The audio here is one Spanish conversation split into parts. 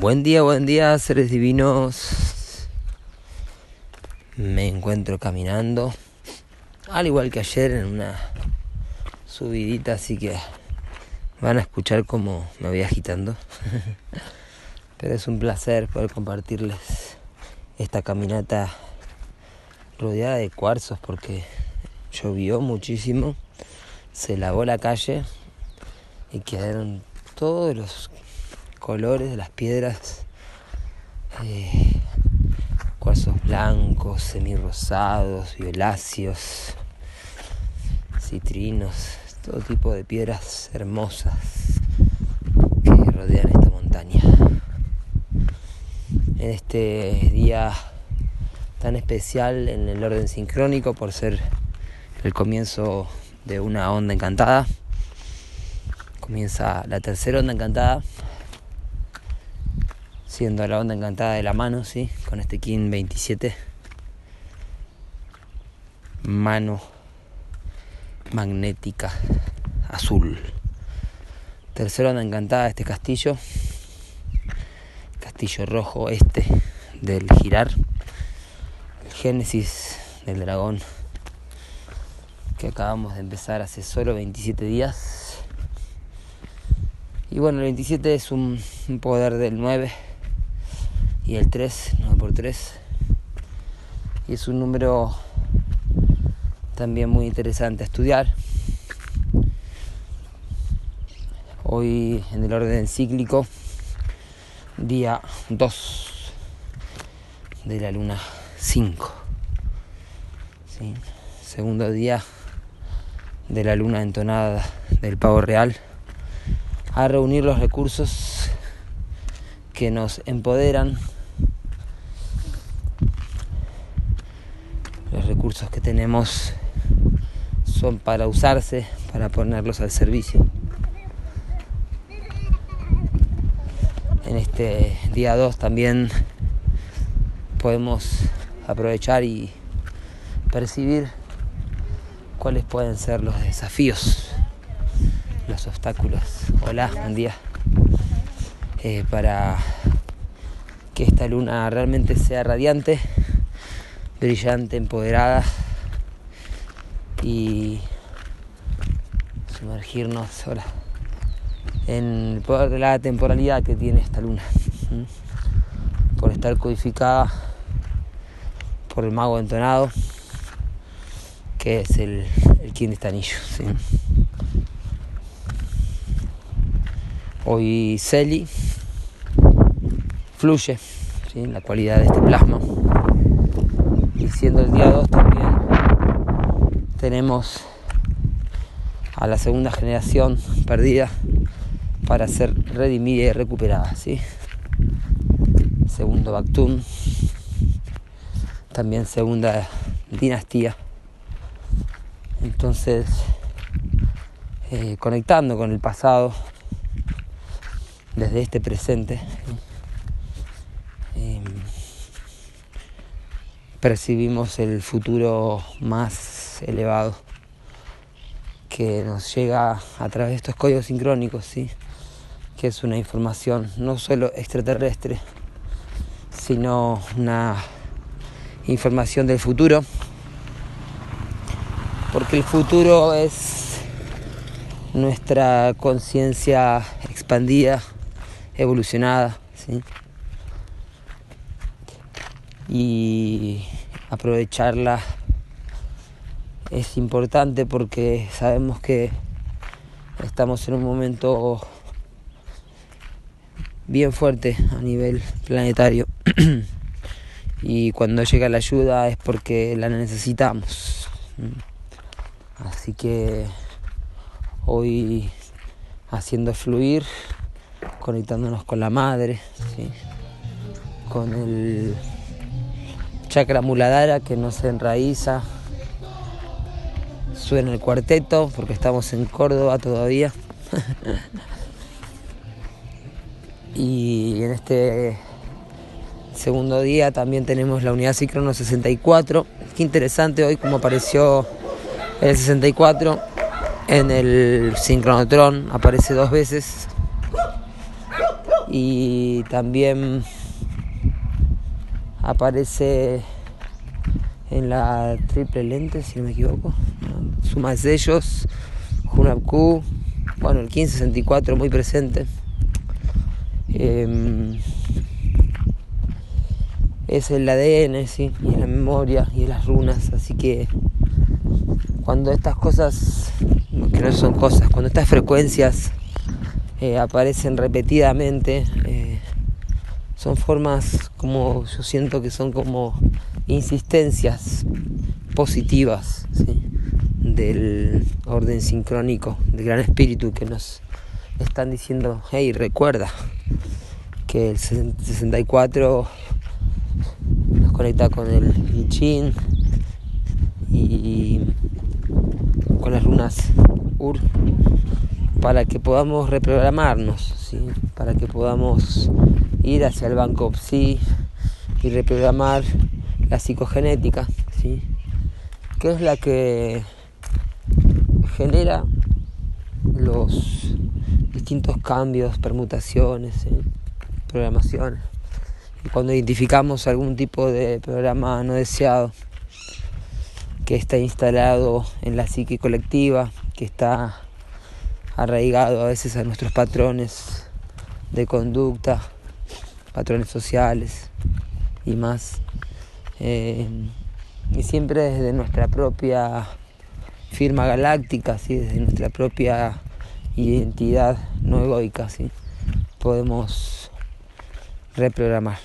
Buen día, buen día, seres divinos. Me encuentro caminando, al igual que ayer, en una subidita, así que van a escuchar cómo me voy agitando. Pero es un placer poder compartirles esta caminata rodeada de cuarzos porque llovió muchísimo, se lavó la calle y quedaron todos los colores de las piedras, eh, cuarzos blancos, semirrosados, violáceos, citrinos, todo tipo de piedras hermosas que rodean esta montaña. En este día tan especial en el orden sincrónico por ser el comienzo de una onda encantada. Comienza la tercera onda encantada siendo la onda encantada de la mano, ¿sí? Con este King 27. Mano magnética azul. Tercera onda encantada de este castillo. Castillo rojo este del girar. El génesis del dragón que acabamos de empezar hace solo 27 días. Y bueno, el 27 es un, un poder del 9 y el 3, 9 por 3. Y es un número también muy interesante a estudiar. Hoy en el orden cíclico, día 2 de la luna 5. Segundo día de la luna entonada del pavo real a reunir los recursos que nos empoderan Los que tenemos son para usarse, para ponerlos al servicio. En este día 2 también podemos aprovechar y percibir cuáles pueden ser los desafíos, los obstáculos. Hola, buen día. Eh, para que esta luna realmente sea radiante brillante, empoderada y sumergirnos ahora en la temporalidad que tiene esta luna, por estar codificada por el mago entonado, que es el, quien de anillo. Hoy Celi fluye la cualidad de este plasma siendo el día 2 también tenemos a la segunda generación perdida para ser redimida y recuperada. ¿sí? Segundo Bactún, también segunda dinastía. Entonces, eh, conectando con el pasado desde este presente. Percibimos el futuro más elevado que nos llega a través de estos códigos sincrónicos, ¿sí? que es una información no solo extraterrestre, sino una información del futuro, porque el futuro es nuestra conciencia expandida, evolucionada, ¿sí? Y aprovecharla es importante porque sabemos que estamos en un momento bien fuerte a nivel planetario y cuando llega la ayuda es porque la necesitamos. Así que hoy haciendo fluir, conectándonos con la madre, con el chakra muladara que nos enraiza. Suena el cuarteto porque estamos en Córdoba todavía. y en este segundo día también tenemos la unidad Cicrono 64. Qué interesante hoy como apareció el 64 en el sincronotron, aparece dos veces. y también aparece en la triple lente, si no me equivoco. Suma de ellos, Junapku, bueno, el 1564 muy presente. Em, es el ADN, ¿sí? y la memoria y las runas, así que cuando estas cosas, que no son cosas, cuando estas frecuencias eh, aparecen repetidamente, son formas como yo siento que son como insistencias positivas del orden sincrónico, del gran espíritu que nos están diciendo, hey, recuerda que el 64 nos conecta con el I y con las runas Ur para que podamos reprogramarnos, ¿sí? para que podamos ir hacia el banco Psi y reprogramar la psicogenética, ¿sí? que es la que genera los distintos cambios, permutaciones, programaciones. Y cuando identificamos algún tipo de programa no deseado que está instalado en la psique colectiva, que está arraigado a veces a nuestros patrones de conducta, patrones sociales y más. Eh, y siempre desde nuestra propia firma galáctica, ¿sí? desde nuestra propia identidad no egoica, ¿sí? podemos reprogramar.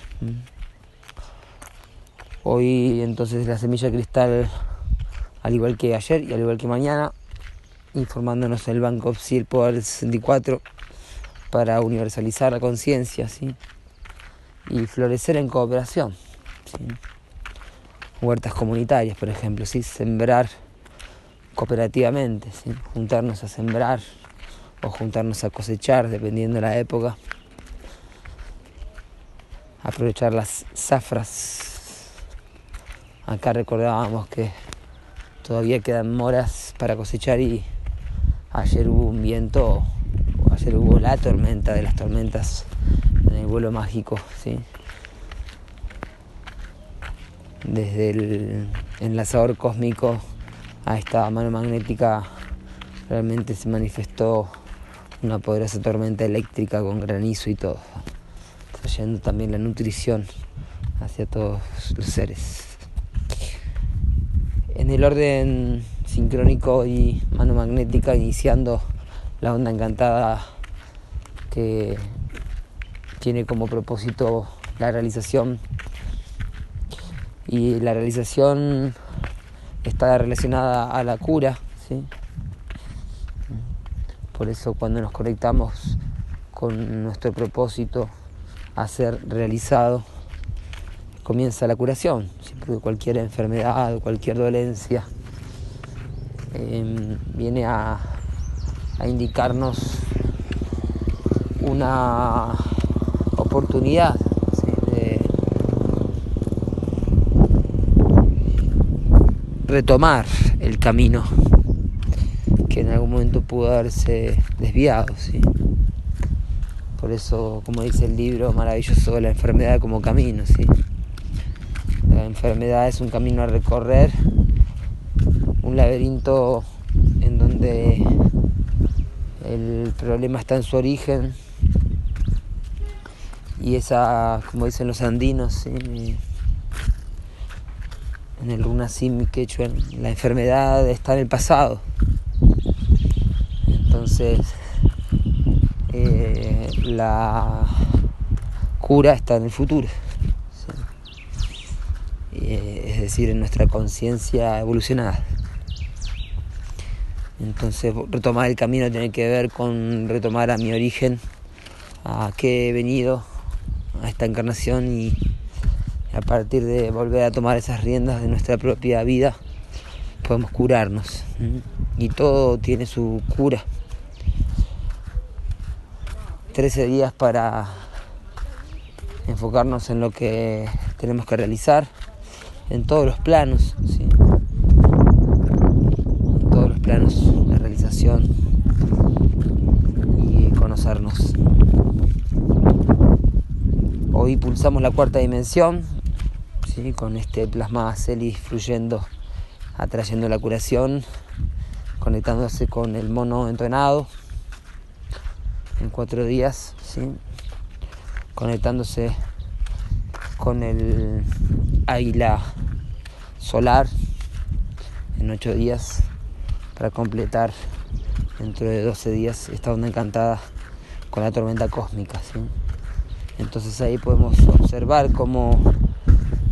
Hoy entonces la semilla cristal, al igual que ayer y al igual que mañana, informándonos en el Banco Psi el Poder 64 para universalizar la conciencia ¿sí? y florecer en cooperación. Huertas comunitarias, por ejemplo, ¿sí? sembrar cooperativamente, ¿sí? juntarnos a sembrar o juntarnos a cosechar, dependiendo de la época. Aprovechar las zafras. Acá recordábamos que todavía quedan moras para cosechar y ayer hubo un viento, ayer hubo la tormenta de las tormentas en el vuelo mágico, ¿sí? Desde el enlazador cósmico a esta mano magnética realmente se manifestó una poderosa tormenta eléctrica con granizo y todo, trayendo también la nutrición hacia todos los seres. En el orden sincrónico y mano magnética iniciando la onda encantada que tiene como propósito la realización y la realización está relacionada a la cura ¿sí? por eso cuando nos conectamos con nuestro propósito a ser realizado comienza la curación porque cualquier enfermedad cualquier dolencia Em, viene a, indicarnos una oportunidad de retomar el camino que en algún momento pudo haberse desviado. Por eso, como dice el libro maravilloso, la enfermedad como camino. ¿sí? La enfermedad es un camino a recorrer un laberinto en donde el problema está en su origen y esa, como dicen los andinos, en el runasim quechua, la enfermedad está en el pasado. Entonces, eh, la cura está en el futuro. Eh, es decir, en nuestra conciencia evolucionada. Entonces retomar el camino tiene que ver con retomar a mi origen, a qué he venido a esta encarnación y a partir de volver a tomar esas riendas de nuestra propia vida podemos curarnos. Y todo tiene su cura. 13 días para enfocarnos en lo que tenemos que realizar en todos los planos planos de realización y conocernos. Hoy pulsamos la cuarta dimensión, ¿sí? con este plasma celis fluyendo, atrayendo la curación, conectándose con el mono entonado en cuatro días, ¿sí? conectándose con el águila solar en ocho días para completar dentro de 12 días esta onda encantada con la tormenta cósmica. ¿sí? Entonces ahí podemos observar cómo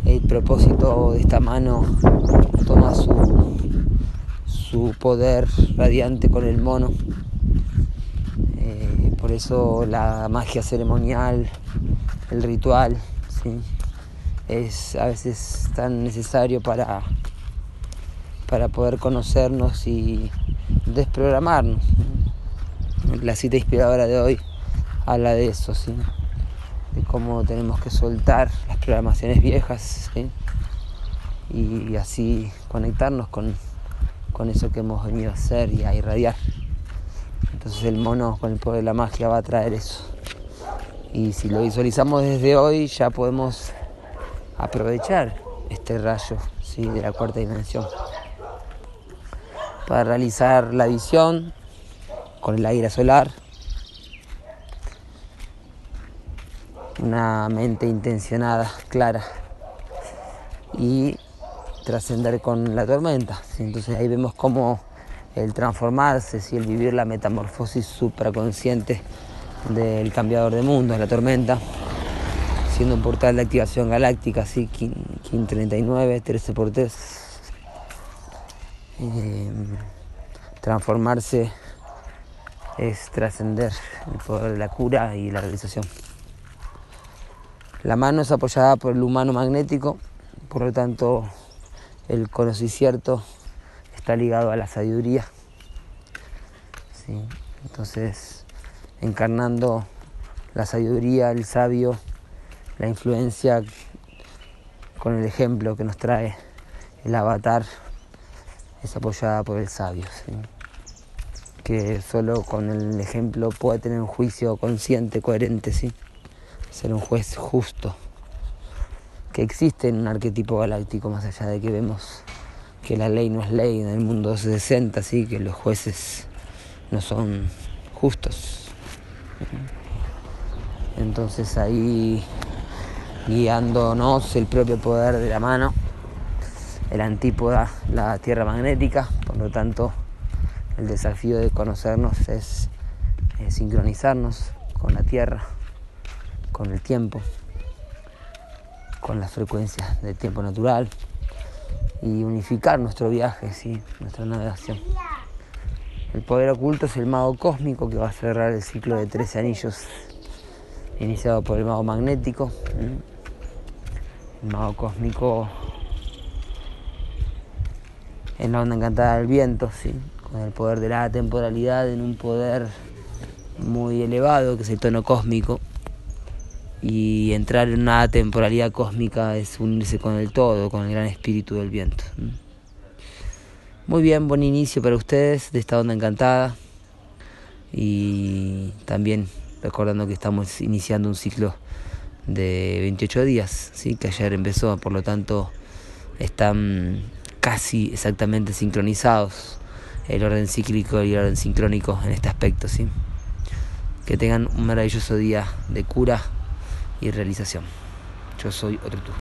el propósito de esta mano toma su, su poder radiante con el mono. Eh, por eso la magia ceremonial, el ritual, es a veces tan necesario para, para poder conocernos y desprogramarnos. La cita inspiradora de hoy habla de eso, ¿sí? De cómo tenemos que soltar las programaciones viejas y así conectarnos con, con eso que hemos venido a hacer y a irradiar. Entonces el mono con el poder de la magia va a traer eso. Y si lo visualizamos desde hoy ya podemos aprovechar este rayo ¿sí? de la cuarta dimensión para realizar la visión con el aire solar, una mente intencionada, clara y trascender con la tormenta. Entonces ahí vemos cómo el transformarse, el vivir la metamorfosis supraconsciente del cambiador de mundos, la tormenta, siendo un portal de activación galáctica, así, KIN 39, 13 por 3. Eh, transformarse es trascender el poder de la cura y la realización. La mano es apoyada por el humano magnético, por lo tanto el conocimiento está ligado a la sabiduría. Entonces, encarnando la sabiduría, el sabio, la influencia con el ejemplo que nos trae el avatar es apoyada por el sabio, que solo con el ejemplo puede tener un juicio consciente, coherente, ¿sí? Ser un juez justo, que existe en un arquetipo galáctico más allá de que vemos que la ley no es ley en el mundo 60, así que los jueces no son justos. Entonces ahí guiándonos el propio poder de la mano, el antípoda, la tierra magnética, por lo tanto el desafío de conocernos es, sincronizarnos con la tierra, con el tiempo, con las frecuencias del tiempo natural y unificar nuestro viaje, ¿sí? nuestra navegación. El poder oculto es el mago cósmico que va a cerrar el ciclo de 13 anillos iniciado por el mago magnético mago cósmico en la onda encantada del viento, ¿sí? con el poder de la temporalidad en un poder muy elevado, que es el tono cósmico. Y entrar en una temporalidad cósmica es unirse con el todo, con el gran espíritu del viento. Muy bien, buen inicio para ustedes de esta onda encantada. Y también recordando que estamos iniciando un ciclo de 28 días, ¿sí? que ayer empezó, por lo tanto están casi exactamente sincronizados el orden cíclico y el orden sincrónico en este aspecto. ¿sí? Que tengan un maravilloso día de cura y realización. Yo soy otro tú.